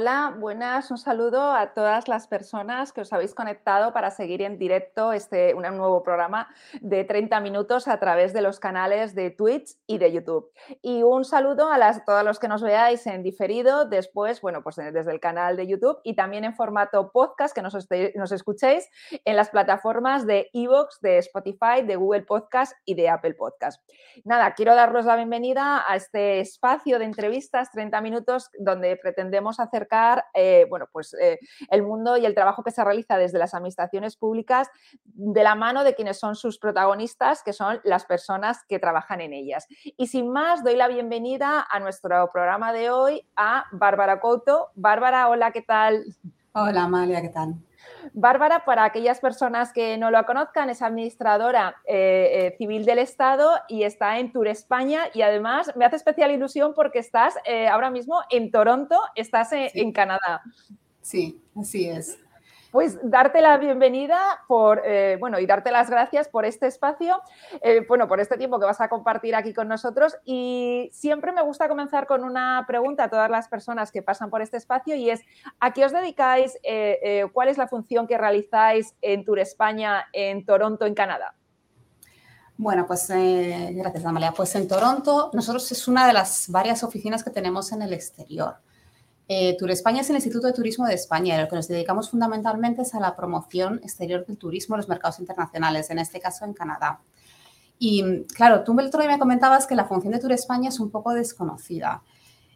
Hola, buenas. Un saludo a todas las personas que os habéis conectado para seguir en directo este un nuevo programa de 30 minutos a través de los canales de Twitch y de YouTube. Y un saludo a las, todos los que nos veáis en diferido después, bueno, pues desde el canal de YouTube y también en formato podcast que nos, escuchéis en las plataformas de Evox, de Spotify, de Google Podcast y de Apple Podcast. Nada, quiero daros la bienvenida a este espacio de entrevistas 30 minutos donde pretendemos hacer eh, bueno, pues, eh, el mundo y el trabajo que se realiza desde las administraciones públicas de la mano de quienes son sus protagonistas, que son las personas que trabajan en ellas. Y sin más, doy la bienvenida a nuestro programa de hoy a Bárbara Couto. Bárbara, hola, ¿qué tal? Hola, Amalia, ¿qué tal? Bárbara, para aquellas personas que no lo conozcan, es administradora eh, eh, civil del Estado y está en Tour España y además me hace especial ilusión porque estás eh, ahora mismo en Toronto, estás en Canadá. Sí, así es. Pues darte la bienvenida por, eh, bueno, y darte las gracias por este espacio, eh, bueno, por este tiempo que vas a compartir aquí con nosotros. Y siempre me gusta comenzar con una pregunta a todas las personas que pasan por este espacio y es, ¿a qué os dedicáis? Eh, ¿Cuál es la función que realizáis en Tour España, en Toronto, en Canadá? Bueno, pues gracias, Amalia. Pues en Toronto, nosotros es una de las varias oficinas que tenemos en el exterior. Eh, Tour España es el Instituto de Turismo de España y lo que nos dedicamos fundamentalmente es a la promoción exterior del turismo en los mercados internacionales, en este caso en Canadá. Y claro, tú el otro me comentabas que la función de Tour España es un poco desconocida.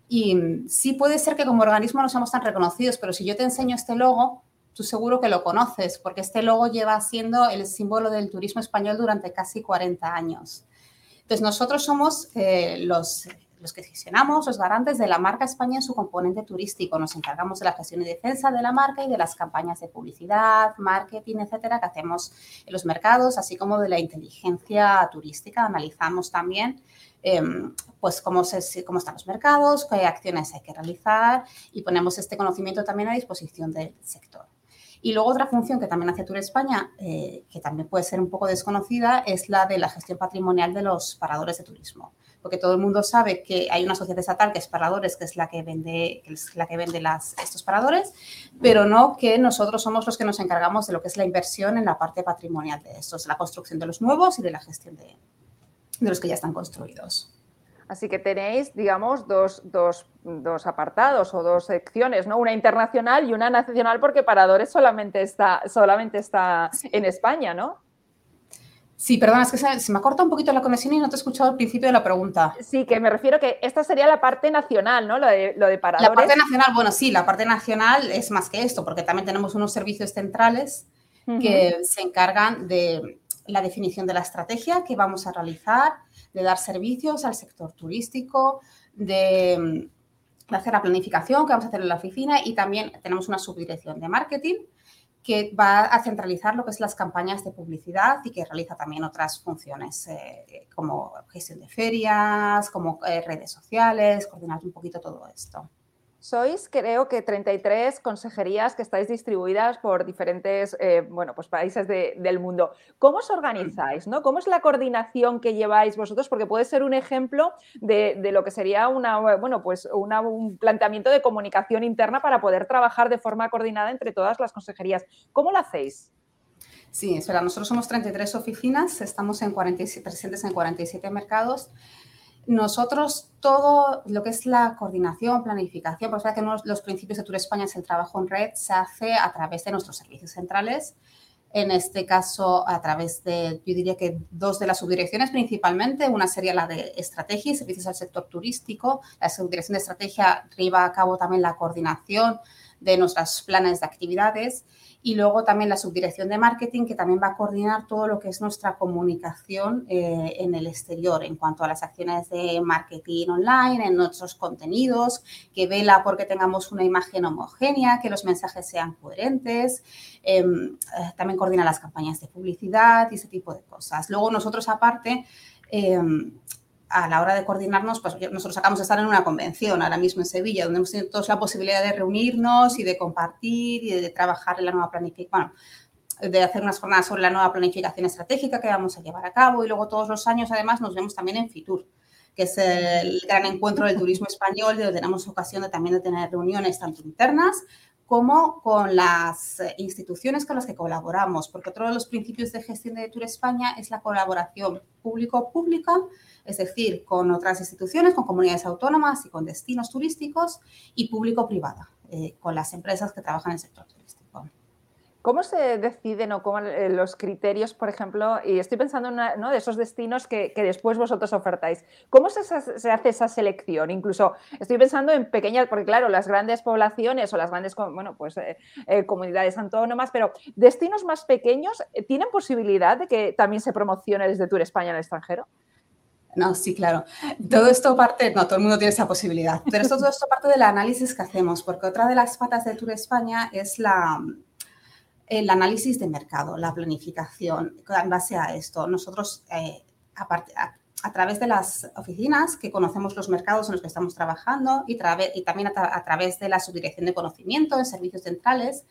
Y sí puede ser que como organismo no seamos tan reconocidos, pero si yo te enseño este logo, tú seguro que lo conoces, porque este logo lleva siendo el símbolo del turismo español durante casi 40 años. Entonces, nosotros somos eh, los los que gestionamos, los garantes de la marca España en su componente turístico. Nos encargamos de la gestión y defensa de la marca y de las campañas de publicidad, marketing, etcétera, que hacemos en los mercados, así como de la inteligencia turística. Analizamos también em, pues cómo, se, cómo están los mercados, qué acciones hay que realizar y ponemos este conocimiento también a disposición del sector. Y luego otra función que también hace Tour España, eh, que también puede ser un poco desconocida, es la de la gestión patrimonial de los paradores de turismo porque todo el mundo sabe que hay una sociedad estatal que es Paradores, que es la que vende, es la que vende las, estos paradores, pero no que nosotros somos los que nos encargamos de lo que es la inversión en la parte patrimonial de estos, la construcción de los nuevos y de la gestión de, de los que ya están construidos. Así que tenéis, digamos, dos, dos, dos, apartados o dos secciones, ¿no? Una internacional y una nacional, porque Paradores solamente está, solamente está en España, ¿no? Sí, perdona, es que se, me ha cortado un poquito la conexión y no te he escuchado al principio de la pregunta. Sí, que me refiero que esta sería la parte nacional, ¿no? Lo de, lo de paradores. La parte nacional, bueno, sí, la parte nacional es más que esto, porque también tenemos unos servicios centrales que se encargan de la definición de la estrategia que vamos a realizar, de dar servicios al sector turístico, de, de hacer la planificación que vamos a hacer en la oficina y también tenemos una subdirección de marketing que va a centralizar lo que es las campañas de publicidad y que realiza también otras funciones eh, como gestión de ferias, como eh, redes sociales, coordinar un poquito todo esto. Sois, creo que 33 consejerías que estáis distribuidas por diferentes eh, bueno, pues países del mundo. ¿Cómo os organizáis? ¿no? ¿Cómo es la coordinación que lleváis vosotros? Porque puede ser un ejemplo de, lo que sería una, bueno, pues un planteamiento de comunicación interna para poder trabajar de forma coordinada entre todas las consejerías. ¿Cómo lo hacéis? Sí, espera, nosotros somos 33 oficinas, estamos en presentes en 47 mercados nosotros todo lo que es la coordinación, planificación, pues que los principios de Tour España es el trabajo en red, se hace a través de nuestros servicios centrales, en este caso a través de, yo diría que dos de las subdirecciones principalmente, una sería la de estrategia y servicios al sector turístico, la subdirección de estrategia lleva a cabo también la coordinación de nuestros planes de actividades y luego también la subdirección de marketing, que también va a coordinar todo lo que es nuestra comunicación eh, en el exterior en cuanto a las acciones de marketing online, en nuestros contenidos, que vela porque tengamos una imagen homogénea, que los mensajes sean coherentes. Em, eh, también coordina las campañas de publicidad y ese tipo de cosas. Luego nosotros aparte... Em, a la hora de coordinarnos, pues nosotros acabamos de estar en una convención ahora mismo en Sevilla, donde hemos tenido todos la posibilidad de reunirnos y de compartir y de, trabajar en la nueva planificación, bueno, de hacer unas jornadas sobre la nueva planificación estratégica que vamos a llevar a cabo y luego todos los años además nos vemos también en Fitur. que es el gran encuentro del turismo español, donde tenemos ocasión de también de tener reuniones tanto internas como con las instituciones con las que colaboramos, porque otro de los principios de gestión de Tour España es la colaboración público-pública, es decir, con otras instituciones, con comunidades autónomas y con destinos turísticos, y público-privada, eh, con las empresas que trabajan en el sector turístico. ¿Cómo se deciden o cómo eh, los criterios, por ejemplo, y estoy pensando en uno de esos destinos que, después vosotros ofertáis? ¿Cómo se, hace esa selección? Incluso estoy pensando en pequeñas, porque claro, las grandes poblaciones o las grandes bueno, pues, eh, eh, comunidades autónomas, pero destinos más pequeños, ¿tienen posibilidad de que también se promocione desde Tour España el extranjero? No, sí, claro. Todo esto parte, no, todo el mundo tiene esa posibilidad, pero todo esto parte del análisis que hacemos, porque otra de las patas de Tour España es la, el análisis de mercado, la planificación. En base a esto, nosotros, eh, a, través de las oficinas que conocemos los mercados en los que estamos trabajando y, también a, través de la subdirección de conocimiento en servicios centrales,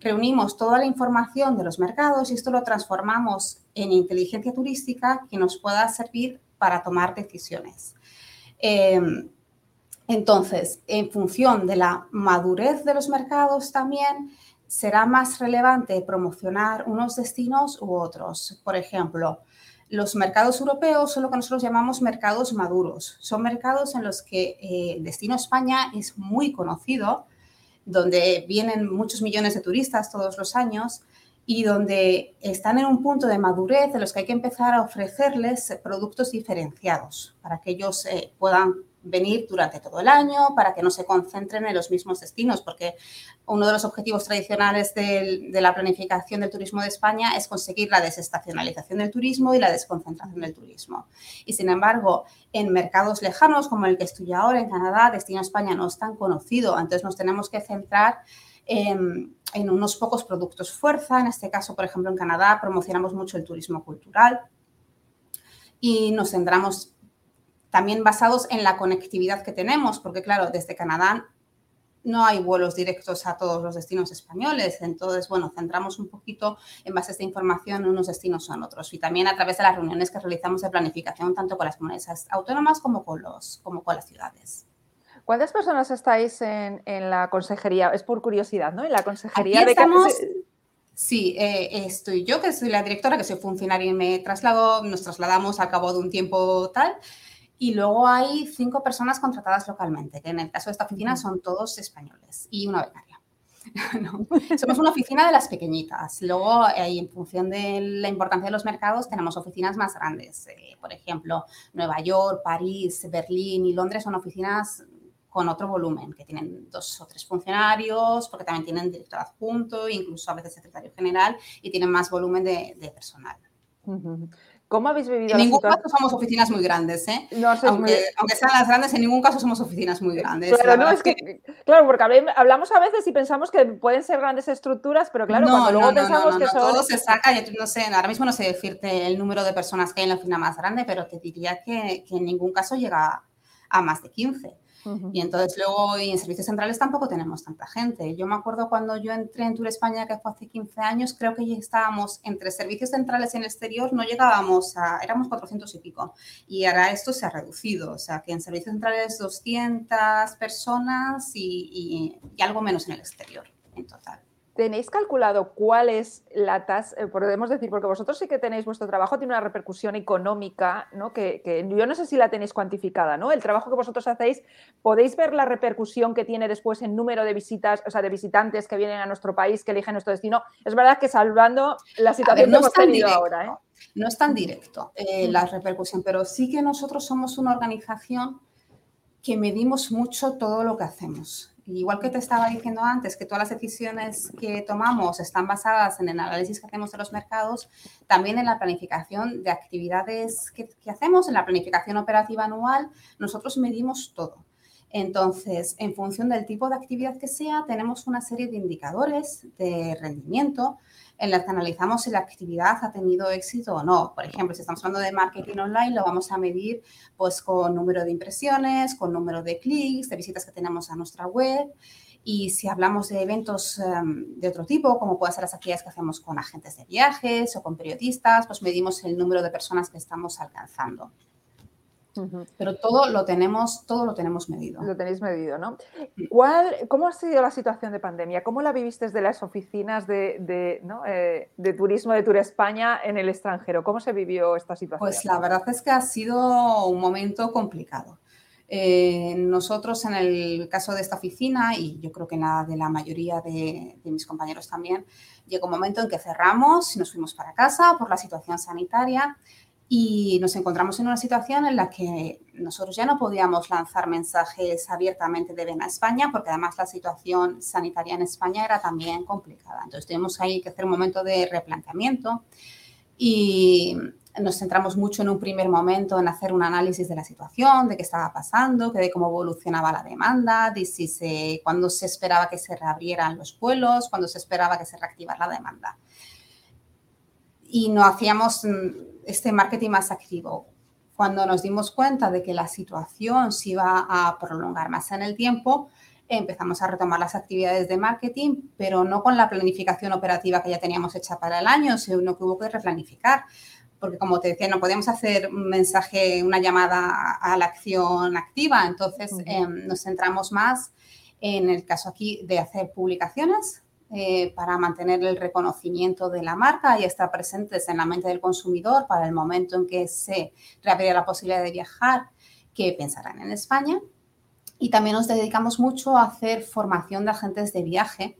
reunimos toda la información de los mercados y esto lo transformamos en inteligencia turística que nos pueda servir para tomar decisiones. Em, entonces, en función de la madurez de los mercados también, será más relevante promocionar unos destinos u otros. Por ejemplo, los mercados europeos son lo que nosotros llamamos mercados maduros. Son mercados en los que eh, el destino España es muy conocido, donde vienen muchos millones de turistas todos los años y donde están en un punto de madurez de los que hay que empezar a ofrecerles productos diferenciados para que ellos eh, puedan venir durante todo el año para que no se concentren en los mismos destinos, porque uno de los objetivos tradicionales de, la planificación del turismo de España es conseguir la desestacionalización del turismo y la desconcentración del turismo. Y sin embargo, en mercados lejanos como el que estoy ahora, en Canadá, Destino España no es tan conocido, entonces nos tenemos que centrar en, en unos pocos productos fuerza. En este caso, por ejemplo, en Canadá promocionamos mucho el turismo cultural y nos centramos también basados en la conectividad que tenemos, porque claro, desde Canadá no hay vuelos directos a todos los destinos españoles. Entonces, bueno, centramos un poquito en base a esta información en unos destinos o en otros. Y también a través de las reuniones que realizamos de planificación, tanto con las comunidades autónomas como con, los, como con las ciudades. ¿Cuántas personas estáis en, la consejería? Es por curiosidad, ¿no? En la consejería Aquí estamos, Sí, eh, estoy yo, que soy la directora, que soy funcionaria y me traslado, nos trasladamos a cabo de un tiempo tal. Y luego hay cinco personas contratadas localmente, que en el caso de esta oficina son todos españoles y una becaria. Somos una oficina de las pequeñitas. Luego, eh, en función de la importancia de los mercados, tenemos oficinas más grandes. Eh, por ejemplo, Nueva York, París, Berlín y Londres son oficinas con otro volumen, que tienen dos o tres funcionarios, porque también tienen director adjunto, incluso a veces secretario general, y tienen más volumen de, personal. ¿Cómo habéis vivido En ningún caso somos oficinas muy grandes, ¿eh? aunque, sean las grandes, en ningún caso somos oficinas muy grandes. Claro, porque hablamos a veces y pensamos que pueden ser grandes estructuras, pero claro, cuando luego pensamos que son... Todo se saca, yo no sé, ahora mismo no sé decirte el número de personas que hay en la oficina más grande, pero te diría que, que en ningún caso llega a más de 15. Y entonces luego y en servicios centrales tampoco tenemos tanta gente. Yo me acuerdo cuando yo entré en Tour España, que fue hace 15 años, creo que ya estábamos entre servicios centrales y en el exterior, no llegábamos a, éramos 400 y pico. Y ahora esto se ha reducido, o sea que en servicios centrales 200 personas y, y algo menos en el exterior en total. ¿Tenéis calculado cuál es la tasa? Eh, podemos decir, porque vosotros sí que tenéis vuestro trabajo, tiene una repercusión económica, ¿no? Que, yo no sé si la tenéis cuantificada, ¿no? El trabajo que vosotros hacéis, ¿podéis ver la repercusión que tiene después en número de visitas, o sea, de visitantes que vienen a nuestro país, que eligen nuestro destino? Es verdad que salvando la situación no que hemos tenido ahora, ¿eh? No es tan directo eh, la repercusión, pero sí que nosotros somos una organización que medimos mucho todo lo que hacemos. Igual que te estaba diciendo antes, que todas las decisiones que tomamos están basadas en el análisis que hacemos de los mercados, también en la planificación de actividades que, hacemos, en la planificación operativa anual, nosotros medimos todo. Entonces, en función del tipo de actividad que sea, tenemos una serie de indicadores de rendimiento en las que analizamos si la actividad ha tenido éxito o no. Por ejemplo, si estamos hablando de marketing online, lo vamos a medir pues con número de impresiones, con número de clics, de visitas que tenemos a nuestra web. Y si hablamos de eventos em, de otro tipo, como pueden ser las actividades que hacemos con agentes de viajes o con periodistas, pues medimos el número de personas que estamos alcanzando. Pero todo lo tenemos, todo lo tenemos medido. Lo tenéis medido, ¿no? ¿Cuál, ¿Cómo ha sido la situación de pandemia? ¿Cómo la viviste desde las oficinas de, de, eh, de turismo de Tour España en el extranjero? ¿Cómo se vivió esta situación? Pues la verdad es que ha sido un momento complicado. Eh, nosotros en el caso de esta oficina, y yo creo que en la de la mayoría de, de, mis compañeros también, llegó un momento en que cerramos y nos fuimos para casa por la situación sanitaria y nos encontramos en una situación en la que nosotros ya no podíamos lanzar mensajes abiertamente de ven a España, porque además la situación sanitaria en España era también complicada. Entonces tuvimos ahí que hacer un momento de replanteamiento y nos centramos mucho en un primer momento en hacer un análisis de la situación, de qué estaba pasando, de cómo evolucionaba la demanda, de si se, cuándo se esperaba que se reabrieran los vuelos, cuándo se esperaba que se reactivara la demanda. Y no hacíamos este marketing más activo. Cuando nos dimos cuenta de que la situación se iba a prolongar más en el tiempo, empezamos a retomar las actividades de marketing, pero no con la planificación operativa que ya teníamos hecha para el año, sino que hubo que replanificar. Porque como te decía, no podíamos hacer un mensaje, una llamada a la acción activa. Entonces em, nos centramos más en el caso aquí de hacer publicaciones eh, para mantener el reconocimiento de la marca y estar presentes en la mente del consumidor para el momento en que se reabriera la posibilidad de viajar, que pensarán en España. Y también nos dedicamos mucho a hacer formación de agentes de viaje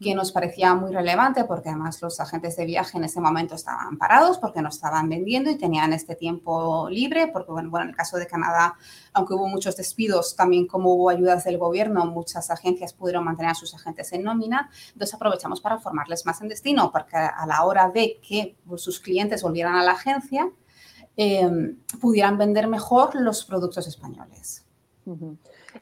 que nos parecía muy relevante porque además los agentes de viaje en ese momento estaban parados porque no estaban vendiendo y tenían este tiempo libre, porque bueno, bueno, en el caso de Canadá, aunque hubo muchos despidos, también como hubo ayudas del gobierno, muchas agencias pudieron mantener a sus agentes en nómina, entonces aprovechamos para formarles más en destino, porque a la hora de que sus clientes volvieran a la agencia, eh, pudieran vender mejor los productos españoles.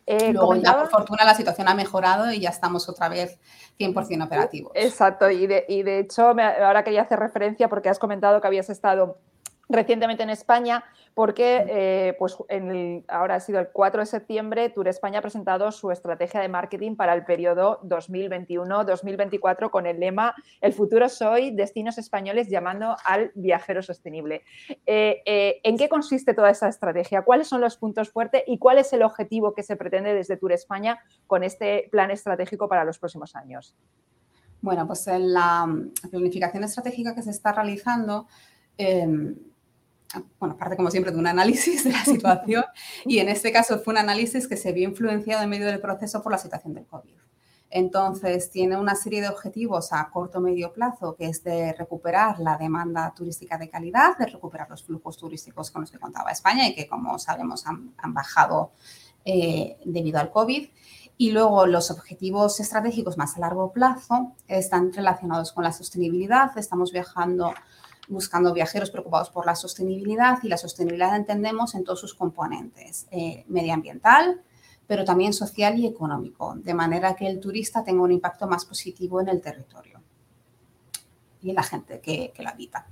Eh, Luego ya, por fortuna, la situación ha mejorado y ya estamos otra vez 100% operativos. Exacto, y de, y de hecho, ahora quería hacer referencia porque has comentado que habías estado recientemente en España, porque eh, pues ahora ha sido el 4 de septiembre, Tour España ha presentado su estrategia de marketing para el periodo 2021-2024 con el lema El futuro soy, destinos españoles llamando al viajero sostenible. Eh, eh, ¿En qué consiste toda esa estrategia? ¿Cuáles son los puntos fuertes y cuál es el objetivo que se pretende desde Tour España con este plan estratégico para los próximos años? Bueno, pues en la planificación estratégica que se está realizando, em, bueno, aparte como siempre de un análisis de la situación y en este caso fue un análisis que se vio influenciado en medio del proceso por la situación del COVID. Entonces, tiene una serie de objetivos a corto o medio plazo, que es de recuperar la demanda turística de calidad, de recuperar los flujos turísticos con los que contaba España y que, como sabemos, han, bajado eh, debido al COVID. Y luego los objetivos estratégicos más a largo plazo están relacionados con la sostenibilidad. Estamos viajando buscando viajeros preocupados por la sostenibilidad y la sostenibilidad entendemos en todos sus componentes, eh, medioambiental, pero también social y económico, de manera que el turista tenga un impacto más positivo en el territorio y en la gente que, que lo habita.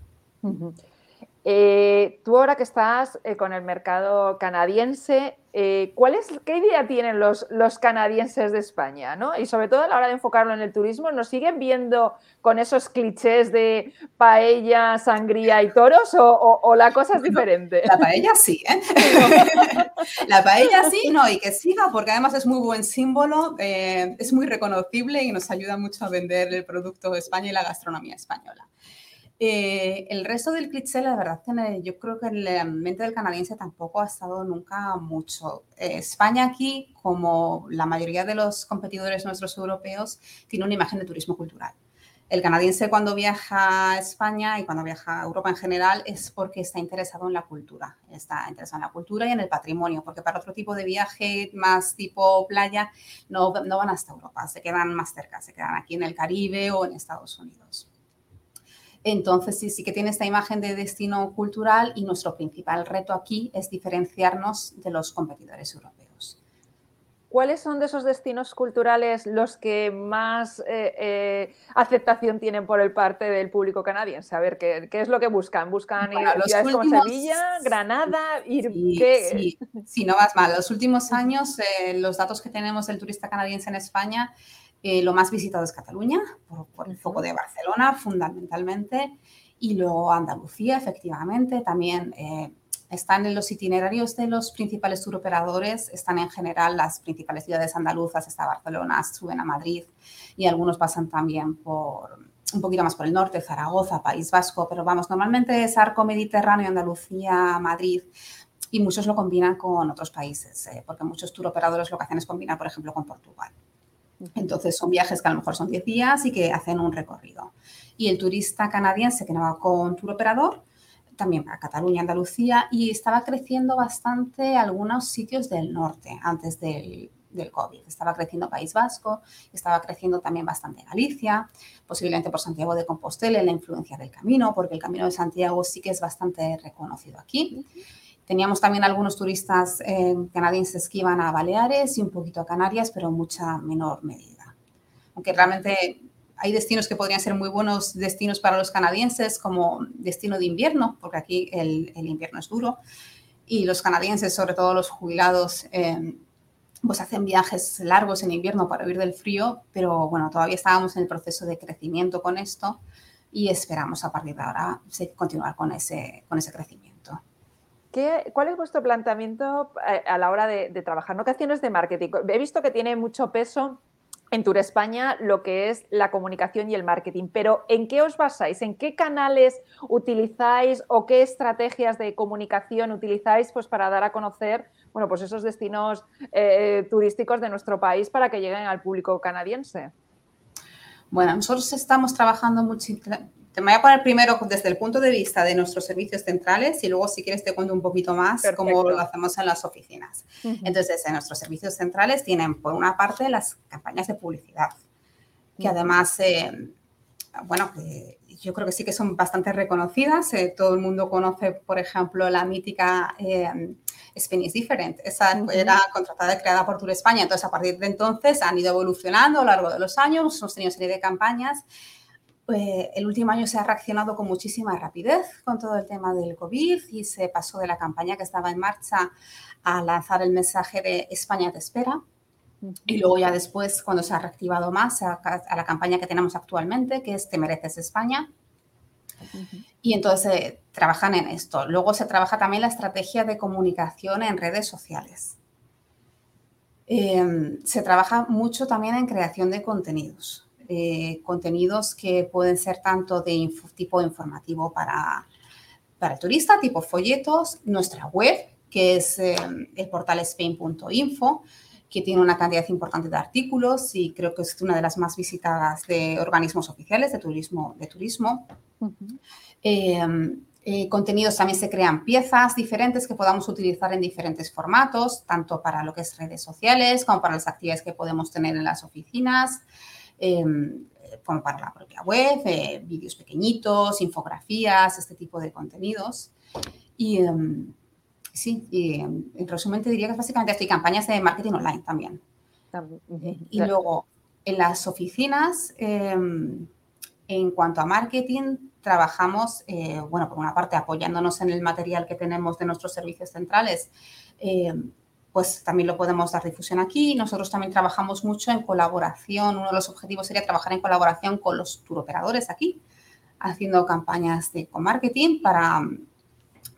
Eh, tú ahora que estás eh, con el mercado canadiense, eh, ¿cuál es, ¿qué idea tienen los, los canadienses de España? ¿no? Y sobre todo a la hora de enfocarlo en el turismo, ¿nos siguen viendo con esos clichés de paella, sangría y toros o, la cosa es diferente? La paella sí, ¿eh? la paella sí, no, y que siga porque además es muy buen símbolo, es muy reconocible y nos ayuda mucho a vender el producto de España y la gastronomía española. Eh, el resto del cliché, la verdad, yo creo que en la mente del canadiense tampoco ha estado nunca mucho. Eh, España aquí, como la mayoría de los competidores nuestros europeos, tiene una imagen de turismo cultural. El canadiense cuando viaja a España y cuando viaja a Europa en general es porque está interesado en la cultura, está interesado en la cultura y en el patrimonio, porque para otro tipo de viaje más tipo playa no, no van hasta Europa, se quedan más cerca, se quedan aquí en el Caribe o en Estados Unidos. Entonces, sí, sí que tiene esta imagen de destino cultural y nuestro principal reto aquí es diferenciarnos de los competidores europeos. ¿Cuáles son de esos destinos culturales los que más eh, eh, aceptación tienen por el parte del público canadiense? A ver, ¿qué, es lo que buscan? ¿Buscan ir a ciudades como Sevilla, Granada? Ir, sí, sí, no vas mal. Los últimos años, eh, los datos que tenemos del turista canadiense en España eh, lo más visitado es Cataluña, por, el foco de Barcelona fundamentalmente, y luego Andalucía, efectivamente, también eh, están en los itinerarios de los principales turoperadores, están en general las principales ciudades andaluzas, está Barcelona, suben a Madrid y algunos pasan también por un poquito más por el norte, Zaragoza, País Vasco, pero vamos, normalmente es arco mediterráneo, Andalucía, Madrid, y muchos lo combinan con otros países, eh, porque muchos turoperadores lo que hacen es combinar, por ejemplo, con Portugal. Entonces son viajes que a lo mejor son 10 días y que hacen un recorrido. Y el turista canadiense que no va con tour operador, también va a Cataluña, Andalucía, y estaba creciendo bastante algunos sitios del norte antes del, del COVID. Estaba creciendo País Vasco, estaba creciendo también bastante Galicia, posiblemente por Santiago de Compostela, la influencia del camino, porque el camino de Santiago sí que es bastante reconocido aquí. Teníamos también algunos turistas eh, canadienses que iban a Baleares y un poquito a Canarias, pero en mucha menor medida. Aunque realmente hay destinos que podrían ser muy buenos destinos para los canadienses como destino de invierno, porque aquí el, invierno es duro. Y los canadienses, sobre todo los jubilados, eh, pues hacen viajes largos en invierno para huir del frío, pero bueno, todavía estábamos en el proceso de crecimiento con esto y esperamos a partir de ahora continuar con ese, con ese crecimiento. ¿Cuál es vuestro planteamiento eh, a la hora de, trabajar? ¿No? ¿Qué acciones de marketing? He visto que tiene mucho peso en Tour España lo que es la comunicación y el marketing, pero ¿en qué os basáis? ¿En qué canales utilizáis o qué estrategias de comunicación utilizáis pues, para dar a conocer bueno, pues esos destinos eh, turísticos de nuestro país para que lleguen al público canadiense? Bueno, nosotros estamos trabajando mucho, te voy a poner primero desde el punto de vista de nuestros servicios centrales y luego si quieres te cuento un poquito más cómo lo hacemos en las oficinas. Entonces, en nuestros servicios centrales tienen por una parte las campañas de publicidad, que además, eh, bueno, yo creo que sí que son bastante reconocidas. Eh, todo el mundo conoce, por ejemplo, la mítica eh, Spain is Different. Esa era contratada y creada por Tour España. Entonces, a partir de entonces han ido evolucionando a lo largo de los años, hemos tenido serie de campañas eh, el último año se ha reaccionado con muchísima rapidez con todo el tema del COVID y se pasó de la campaña que estaba en marcha a lanzar el mensaje de España te espera. Y luego ya después, cuando se ha reactivado más, a, la campaña que tenemos actualmente, que es Te mereces España. Y entonces eh, trabajan en esto. Luego se trabaja también la estrategia de comunicación en redes sociales. Em, se trabaja mucho también en creación de contenidos. Eh, contenidos que pueden ser tanto de tipo informativo para, para el turista, tipo folletos, nuestra web, que es eh, el portal spain.info, que tiene una cantidad importante de artículos y creo que es una de las más visitadas de organismos oficiales de turismo. De turismo. Em, eh, contenidos también se crean piezas diferentes que podamos utilizar en diferentes formatos, tanto para lo que es redes sociales como para las actividades que podemos tener en las oficinas. Em, como para la propia web, eh, vídeos pequeñitos, infografías, este tipo de contenidos. Y em, sí, em, en resumen te diría que básicamente estoy campañas de marketing online también. Eh, y luego, en las oficinas, en cuanto a marketing, trabajamos, eh, bueno, por una parte apoyándonos en el material que tenemos de nuestros servicios centrales, pues también lo podemos dar difusión aquí. Nosotros también trabajamos mucho en colaboración. Uno de los objetivos sería trabajar en colaboración con los turoperadores aquí, haciendo campañas de marketing para,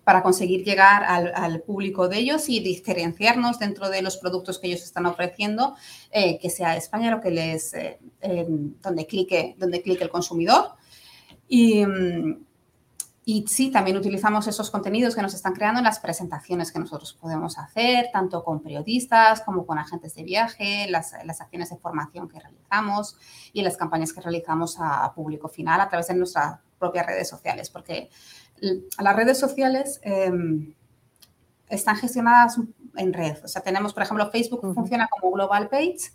para conseguir llegar al, público de ellos y diferenciarnos dentro de los productos que ellos están ofreciendo, eh, que sea España lo que les, eh, donde, clique, donde clique el consumidor. Y, mm, y sí, también utilizamos esos contenidos que nos están creando en las presentaciones que nosotros podemos hacer, tanto con periodistas como con agentes de viaje, las, las acciones de formación que realizamos y las campañas que realizamos a, público final a través de nuestras propias redes sociales, porque las redes sociales em, están gestionadas en red. O sea, tenemos, por ejemplo, Facebook funciona como Global Page.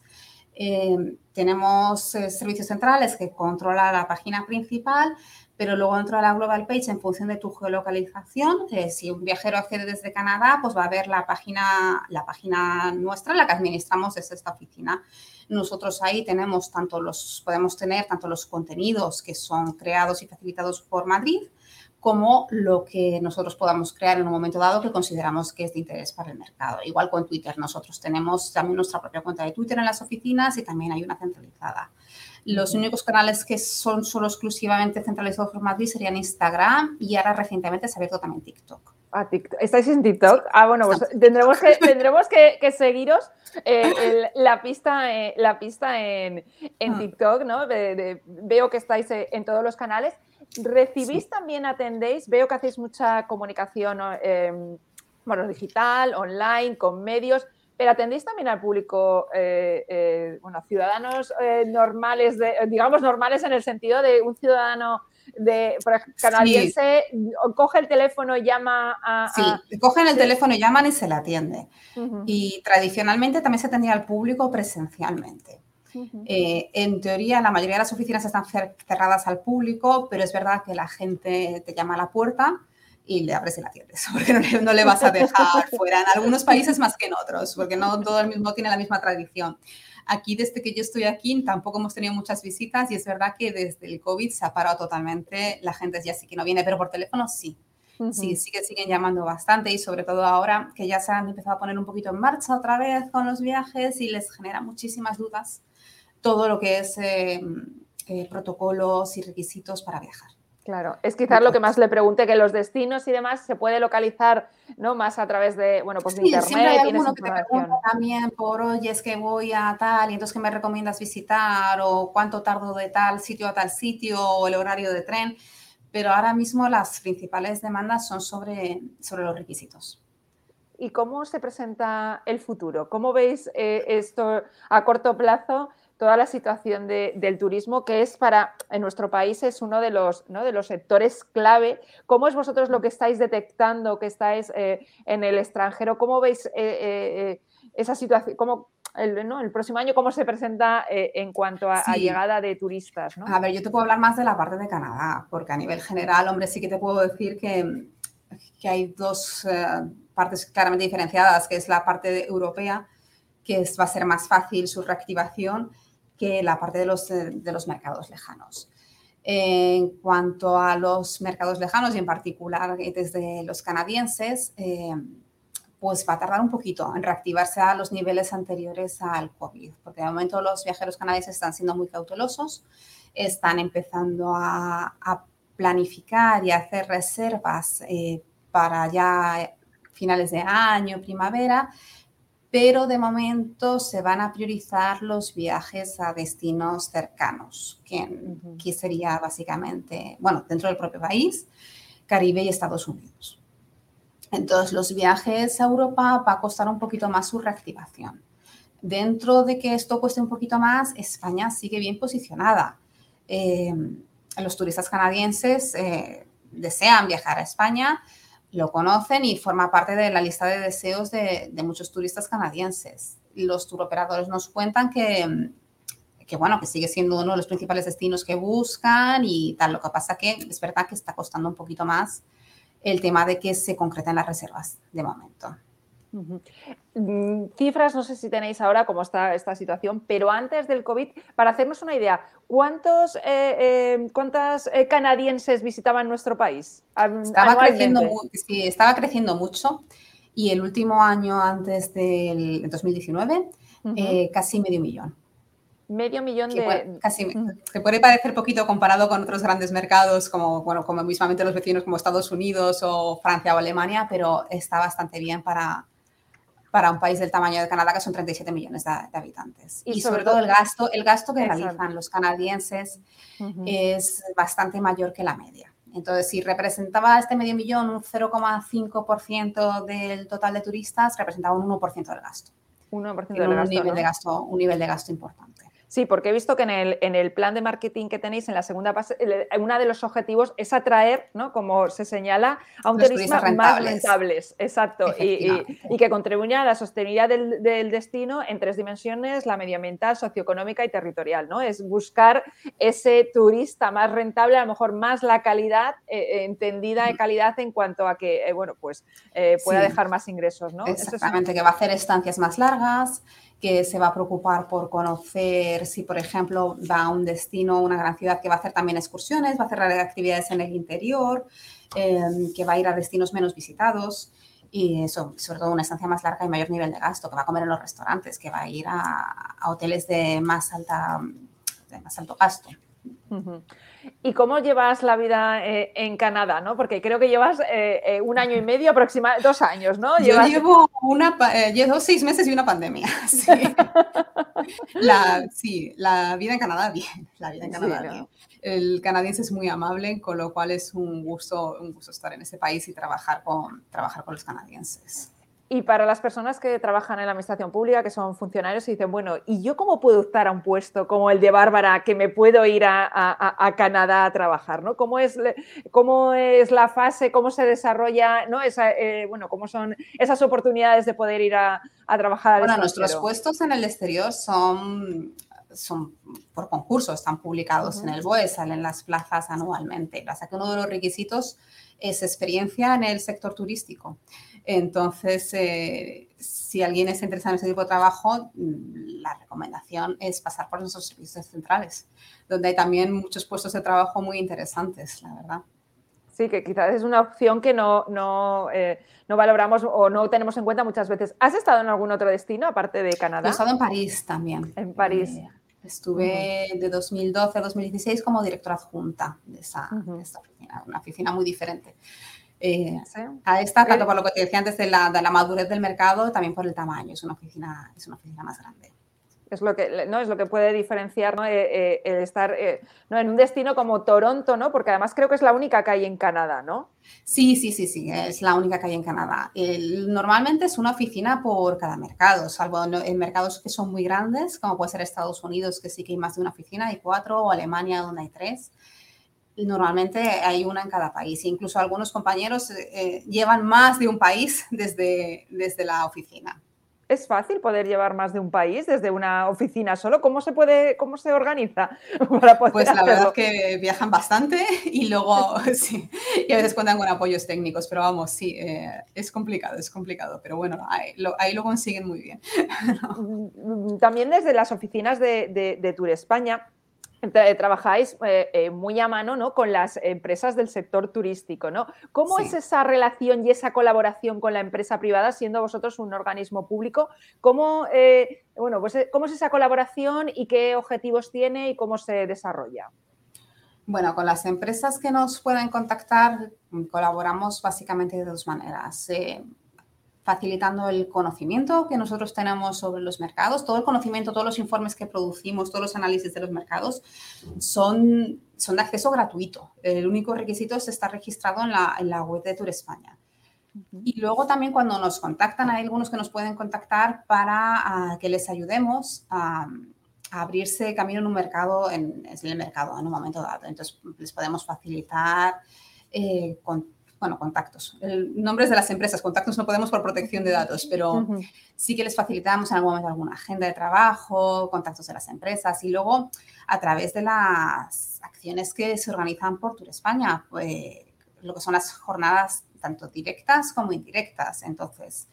Em, tenemos eh, servicios centrales que controla la página principal, pero luego dentro de la Global Page, en función de tu geolocalización, eh, si un viajero accede desde Canadá, pues va a ver la página, la página nuestra, la que administramos desde esta oficina. Nosotros ahí tenemos tanto los, podemos tener tanto los contenidos que son creados y facilitados por Madrid, como lo que nosotros podamos crear en un momento dado que consideramos que es de interés para el mercado. Igual con Twitter, nosotros tenemos también nuestra propia cuenta de Twitter en las oficinas y también hay una centralizada. Los únicos canales que son solo exclusivamente centralizados por Madrid serían Instagram y ahora recientemente se ha abierto también TikTok. Ah, ¿Estáis en TikTok? Ah, bueno, pues tendremos que, tendremos que, seguiros eh, la pista, eh, la pista en, ah. TikTok, ¿no? veo que estáis eh, en todos los canales. ¿Recibís también, atendéis? Veo que hacéis mucha comunicación em, bueno, digital, online, con medios, pero atendéis también al público, bueno, ciudadanos normales, digamos normales en el sentido de un ciudadano de canadiense coge el teléfono, llama a... Sí, cogen el teléfono y llaman y se le atiende. Y tradicionalmente también se atendía al público presencialmente. Eh, en teoría, la mayoría de las oficinas están cerradas al público, pero es verdad que la gente te llama a la puerta y le abres y la atiendes, porque no le, no le vas a dejar fuera. En algunos países más que en otros, porque no todo el mismo tiene la misma tradición. Aquí, desde que yo estoy aquí, tampoco hemos tenido muchas visitas y es verdad que desde el COVID se ha parado totalmente. La gente ya sí que no viene, pero por teléfono sí. Sí, sí que siguen llamando bastante y sobre todo ahora que ya se han empezado a poner un poquito en marcha otra vez con los viajes y les genera muchísimas dudas todo lo que es eh, eh, protocolos y requisitos para viajar. Claro, es quizás lo que más le pregunte, que los destinos y demás se puede localizar ¿no? más a través de, bueno, pues de internet. Siempre hay alguno que te pregunta también por, oye, es que voy a tal, y entonces ¿qué me recomiendas visitar? O cuánto tardo de tal sitio a tal sitio, o el horario de tren. Pero ahora mismo las principales demandas son sobre, sobre los requisitos. ¿Y cómo se presenta el futuro? ¿Cómo veis eh, esto a corto plazo? Toda la situación del turismo, que es para, en nuestro país es uno de los, ¿no? de los sectores clave. ¿Cómo es vosotros lo que estáis detectando, que estáis eh, en el extranjero? ¿Cómo veis eh, eh, esa situación? ¿Cómo, el, el, próximo año cómo se presenta en cuanto a, llegada de turistas? A ver, yo te puedo hablar más de la parte de Canadá, porque a nivel general, hombre, sí que te puedo decir que, que hay dos partes claramente diferenciadas, que es la parte europea, que va a ser más fácil su reactivación, que la parte de los, eh, de los mercados lejanos. En cuanto a los mercados lejanos y en particular desde los canadienses, eh, pues va a tardar un poquito en reactivarse a los niveles anteriores al COVID, porque de momento los viajeros canadienses están siendo muy cautelosos, están empezando a, planificar y hacer reservas eh, para ya finales de año, primavera, pero de momento se van a priorizar los viajes a destinos cercanos, que, sería básicamente, bueno, dentro del propio país, Caribe y Estados Unidos. Entonces, los viajes a Europa va a costar un poquito más su reactivación. Dentro de que esto cueste un poquito más, España sigue bien posicionada. Eh, los turistas canadienses eh, desean viajar a España, lo conocen y forma parte de la lista de deseos de, muchos turistas canadienses. Los turoperadores nos cuentan que, que, bueno, que sigue siendo uno de los principales destinos que buscan y tal. Lo que pasa que es verdad que está costando un poquito más el tema de que se concreten las reservas de momento. Mm, cifras, no sé si tenéis ahora cómo está esta situación, pero antes del COVID, para hacernos una idea, ¿cuántos, eh, eh, ¿cuántas eh, canadienses visitaban nuestro país? Estaba creciendo, estaba creciendo mucho y el último año antes del 2019, casi medio millón. Medio millón de... casi, que puede parecer poquito comparado con otros grandes mercados como, bueno, como mismamente los vecinos como Estados Unidos o Francia o Alemania, pero está bastante bien para, para un país del tamaño de Canadá, que son 37 millones de, habitantes. Y, sobre, todo, el gasto, el gasto que realizan los canadienses es bastante mayor que la media. Entonces, si representaba este medio millón un 0,5% del total de turistas, representaba un 1% del gasto. 1% del gasto, nivel de gasto. Un nivel de gasto importante. Sí, porque he visto que en el, en el, plan de marketing que tenéis en la segunda fase, uno de los objetivos es atraer, ¿no? como se señala, a un turismo más rentables. Exacto. Y, que contribuya a la sostenibilidad del, destino en tres dimensiones, la medioambiental, socioeconómica y territorial. ¿no? Es buscar ese turista más rentable, a lo mejor más la calidad, eh, eh, entendida de calidad en cuanto a que, eh, bueno, pues pueda dejar más ingresos. ¿no? Exactamente, que va a hacer estancias más largas, que se va a preocupar por conocer si, por ejemplo, va a un destino, una gran ciudad que va a hacer también excursiones, va a hacer actividades en el interior, em, que va a ir a destinos menos visitados y eso, sobre todo una estancia más larga y mayor nivel de gasto, que va a comer en los restaurantes, que va a ir a, hoteles de más alta de más alto gasto. ¿Y cómo llevas la vida eh, en Canadá? ¿no? Porque creo que llevas eh, eh, un año y medio, aproximadamente dos años, ¿no? Yo llevo, una, llevo seis meses y una pandemia. Sí. La, vida en Canadá, bien. La vida en Canadá, bien. El canadiense es muy amable, con lo cual es un gusto, un gusto estar en ese país y trabajar con, trabajar con los canadienses. Y para las personas que trabajan en la administración pública, que son funcionarios, y dicen, bueno, ¿y yo cómo puedo optar a un puesto como el de Bárbara, que me puedo ir a, Canadá a trabajar? ¿no? ¿Cómo, es, ¿Cómo es la fase, cómo se desarrolla, ¿no? Esa, eh, bueno, cómo son esas oportunidades de poder ir a, trabajar? bueno, nuestros puestos en el exterior son son por concurso, están publicados en el BOE, salen las plazas anualmente. O que uno de los requisitos es experiencia en el sector turístico. Entonces, eh, si alguien está interesado en ese tipo de trabajo, mm, la recomendación es pasar por nuestros servicios centrales, donde hay también muchos puestos de trabajo muy interesantes, la verdad. Sí, que quizás es una opción que no, no, eh, no, valoramos o no tenemos en cuenta muchas veces. ¿Has estado en algún otro destino aparte de Canadá? he estado en París también. En París. Eh, estuve de 2012 a 2016 como directora adjunta de, esa, de esta oficina, una oficina muy diferente. Eh, a esta, tanto por lo que te decía antes de la, de la, madurez del mercado, también por el tamaño, es una oficina, es una oficina más grande. Es lo que, ¿no? es lo que puede diferenciar ¿no? Eh, eh, el estar ¿no? en un destino como Toronto, ¿no? porque además creo que es la única que hay en Canadá, ¿no? Sí, sí, sí, sí, es la única que hay en Canadá. normalmente es una oficina por cada mercado, salvo en mercados que son muy grandes, como puede ser Estados Unidos, que sí que hay más de una oficina, hay cuatro, o Alemania, donde hay tres normalmente hay una en cada país. Incluso algunos compañeros eh, eh, llevan más de un país desde, desde la oficina. ¿Es fácil poder llevar más de un país desde una oficina solo? ¿Cómo se puede, cómo se organiza para poder Pues la verdad es que viajan bastante y luego sí, y a veces cuentan con apoyos técnicos, pero vamos, sí, eh, es complicado, es complicado, pero bueno, ahí lo, consiguen muy bien. También desde las oficinas de, de, de Tour España, trabajáis eh, eh, muy a mano ¿no? con las empresas del sector turístico. ¿no? ¿Cómo es esa relación y esa colaboración con la empresa privada, siendo vosotros un organismo público? ¿Cómo, eh, bueno, pues, ¿Cómo es esa colaboración y qué objetivos tiene y cómo se desarrolla? Bueno, con las empresas que nos pueden contactar, colaboramos básicamente de dos maneras facilitando el conocimiento que nosotros tenemos sobre los mercados. Todo el conocimiento, todos los informes que producimos, todos los análisis de los mercados son, son de acceso gratuito. El único requisito es estar registrado en la, en la web de Tour España. Y luego también cuando nos contactan, hay algunos que nos pueden contactar para ah, que les ayudemos a, abrirse camino en un mercado, en, el mercado en un momento dado. Entonces les podemos facilitar eh, con bueno, contactos. El, nombres de las empresas, contactos no podemos por protección de datos, pero sí que les facilitamos en algún momento alguna agenda de trabajo, contactos de las empresas y luego a través de las acciones que se organizan por Tour España, pues, lo que son las jornadas tanto directas como indirectas. Entonces,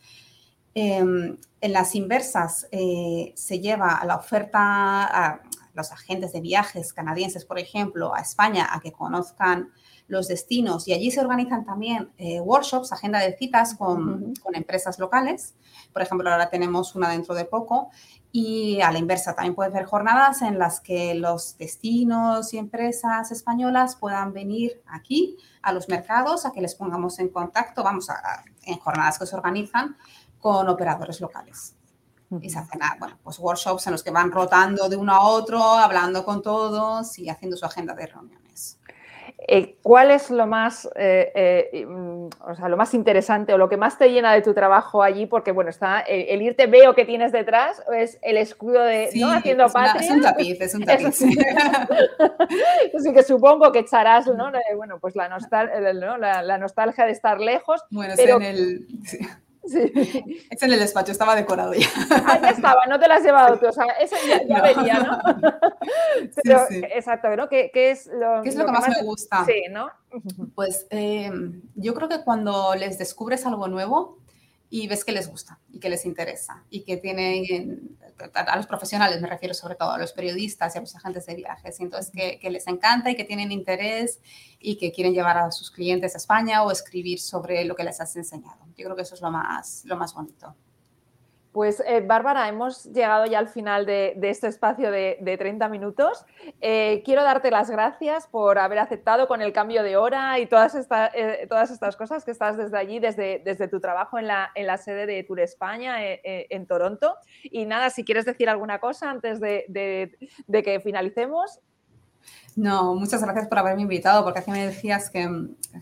em, en las inversas eh, se lleva a la oferta a los agentes de viajes canadienses, por ejemplo, a España a que conozcan los destinos y allí se organizan también eh, workshops, agenda de citas con, empresas locales. Por ejemplo, ahora tenemos una dentro de poco y a la inversa también puede haber jornadas en las que los destinos y empresas españolas puedan venir aquí a los mercados a que les pongamos en contacto, vamos a, en jornadas que se organizan con operadores locales. Y se hacen ah, bueno, pues workshops en los que van rotando de uno a otro, hablando con todos y haciendo su agenda de reuniones. Eh, ¿Cuál es lo más, eh, eh, mm, o sea, lo más interesante o lo que más te llena de tu trabajo allí? Porque, bueno, está el, irte, veo que tienes detrás, es el escudo de, ¿no? Haciendo es patria. es un tapiz, es un tapiz. Así que supongo que echarás, ¿no? Bueno, pues la, la, nostalgia de estar lejos. Bueno, pero... en el... Sí. Es en el despacho, estaba decorado ya. Ah, ya estaba, no te lo has llevado tú, o sea, eso ya, venía, ¿no? Pero, exacto, ¿no? ¿Qué, es lo, ¿Qué es lo, que, más, me gusta? Sí, ¿no? Pues em, yo creo que cuando les descubres algo nuevo y ves que les gusta y que les interesa y que tienen a los profesionales me refiero sobre todo a los periodistas y a los agentes de viajes, entonces que, que, les encanta y que tienen interés y que quieren llevar a sus clientes a España o escribir sobre lo que les has enseñado. Yo creo que eso es lo más, lo más bonito. Pues eh, Bárbara, hemos llegado ya al final de, este espacio de, 30 minutos. Eh, quiero darte las gracias por haber aceptado con el cambio de hora y todas, eh, todas estas cosas que estás desde allí, desde, desde tu trabajo en la, en la sede de Tour España en Toronto. Y nada, si quieres decir alguna cosa antes de, de que finalicemos. No, muchas gracias por haberme invitado, porque aquí me decías que,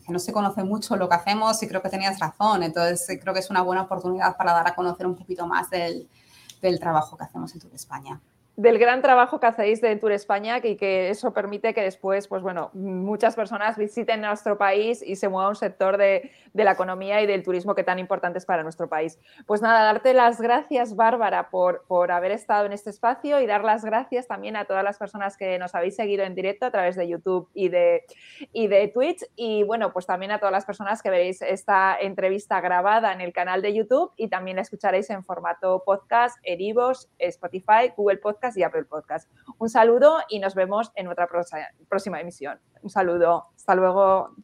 no se conoce mucho lo que hacemos y creo que tenías razón. Entonces, creo que es una buena oportunidad para dar a conocer un poquito más del, del trabajo que hacemos en Tour España del gran trabajo que hacéis de Tour España y que eso permite que después, pues bueno, muchas personas visiten nuestro país y se mueva un sector de, la economía y del turismo que tan importante es para nuestro país. Pues nada, darte las gracias, Bárbara, por, por haber estado en este espacio y dar las gracias también a todas las personas que nos habéis seguido en directo a través de YouTube y de, y de Twitch. Y bueno, pues también a todas las personas que veréis esta entrevista grabada en el canal de YouTube y también la escucharéis en formato podcast en Spotify, Google Podcast y Apple Podcast. Un saludo y nos vemos en otra próxima emisión. Un saludo. Hasta luego.